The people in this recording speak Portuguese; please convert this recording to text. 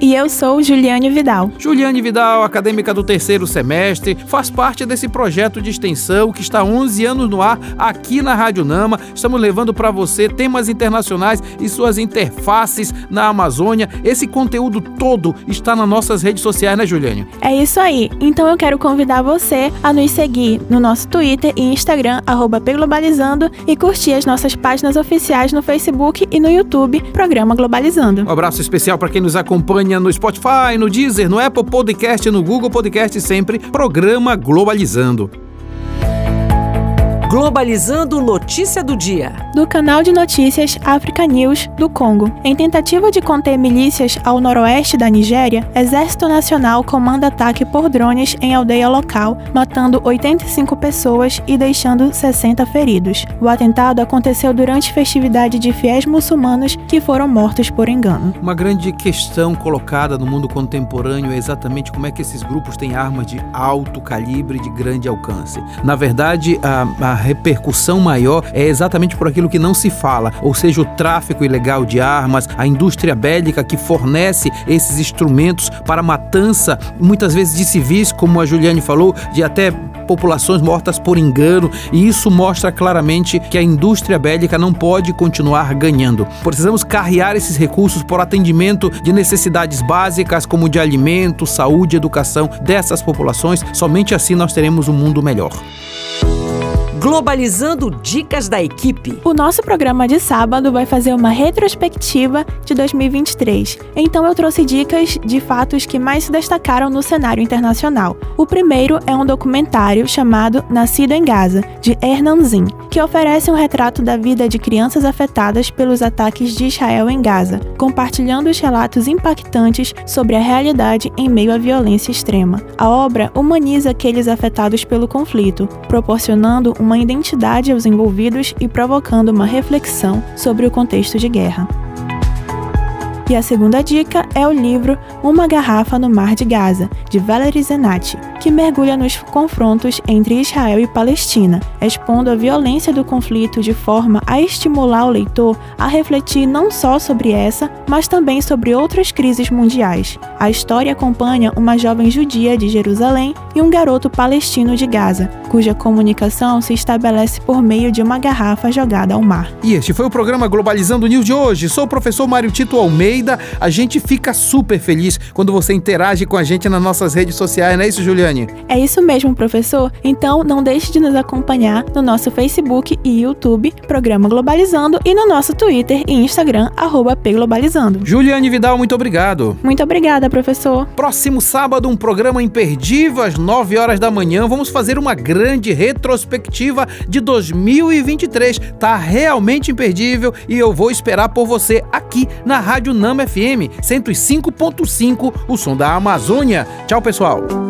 E eu sou Juliane Vidal. Juliane Vidal, acadêmica do terceiro semestre, faz parte desse projeto de extensão que está há 11 anos no ar aqui na Rádio Nama. Estamos levando para você temas internacionais e suas interfaces na Amazônia. Esse conteúdo todo está nas nossas redes sociais, né, Juliane? É isso aí. Então eu quero convidar você a nos seguir no nosso Twitter e Instagram, arroba Globalizando, e curtir as nossas páginas oficiais no Facebook e no YouTube, Programa Globalizando. Um abraço especial para quem nos acompanha no Spotify, no Deezer, no Apple Podcast, no Google Podcast, sempre Programa Globalizando. Globalizando Notícia do Dia. Do canal de notícias Africa News do Congo. Em tentativa de conter milícias ao noroeste da Nigéria, Exército Nacional comanda ataque por drones em aldeia local, matando 85 pessoas e deixando 60 feridos. O atentado aconteceu durante festividade de fiéis muçulmanos que foram mortos por engano. Uma grande questão colocada no mundo contemporâneo é exatamente como é que esses grupos têm armas de alto calibre e de grande alcance. Na verdade, a, a repercussão maior é exatamente por aquilo que não se fala, ou seja, o tráfico ilegal de armas, a indústria bélica que fornece esses instrumentos para matança, muitas vezes de civis, como a Juliane falou, de até populações mortas por engano, e isso mostra claramente que a indústria bélica não pode continuar ganhando. Precisamos carrear esses recursos por atendimento de necessidades básicas como de alimento, saúde, educação dessas populações. Somente assim nós teremos um mundo melhor. Globalizando Dicas da Equipe. O nosso programa de sábado vai fazer uma retrospectiva de 2023. Então eu trouxe dicas de fatos que mais se destacaram no cenário internacional. O primeiro é um documentário chamado Nascido em Gaza, de Hernan Zin, que oferece um retrato da vida de crianças afetadas pelos ataques de Israel em Gaza, compartilhando os relatos impactantes sobre a realidade em meio à violência extrema. A obra humaniza aqueles afetados pelo conflito, proporcionando uma uma identidade aos envolvidos e provocando uma reflexão sobre o contexto de guerra. E a segunda dica é o livro Uma Garrafa no Mar de Gaza, de Valery Zenati, que mergulha nos confrontos entre Israel e Palestina, expondo a violência do conflito de forma a estimular o leitor a refletir não só sobre essa, mas também sobre outras crises mundiais. A história acompanha uma jovem judia de Jerusalém e um garoto palestino de Gaza, cuja comunicação se estabelece por meio de uma garrafa jogada ao mar. E este foi o programa Globalizando News de hoje. Sou o professor Mário Tito Almeida. A gente fica super feliz quando você interage com a gente nas nossas redes sociais, não é isso, É isso mesmo, professor. Então não deixe de nos acompanhar no nosso Facebook e YouTube, Programa Globalizando, e no nosso Twitter e Instagram, arroba Pglobalizando. Juliane Vidal, muito obrigado. Muito obrigada, professor. Próximo sábado, um programa imperdível às 9 horas da manhã. Vamos fazer uma grande retrospectiva de 2023. Tá realmente imperdível e eu vou esperar por você aqui na Rádio Nama FM 105.5, o som da Amazônia. Tchau, pessoal.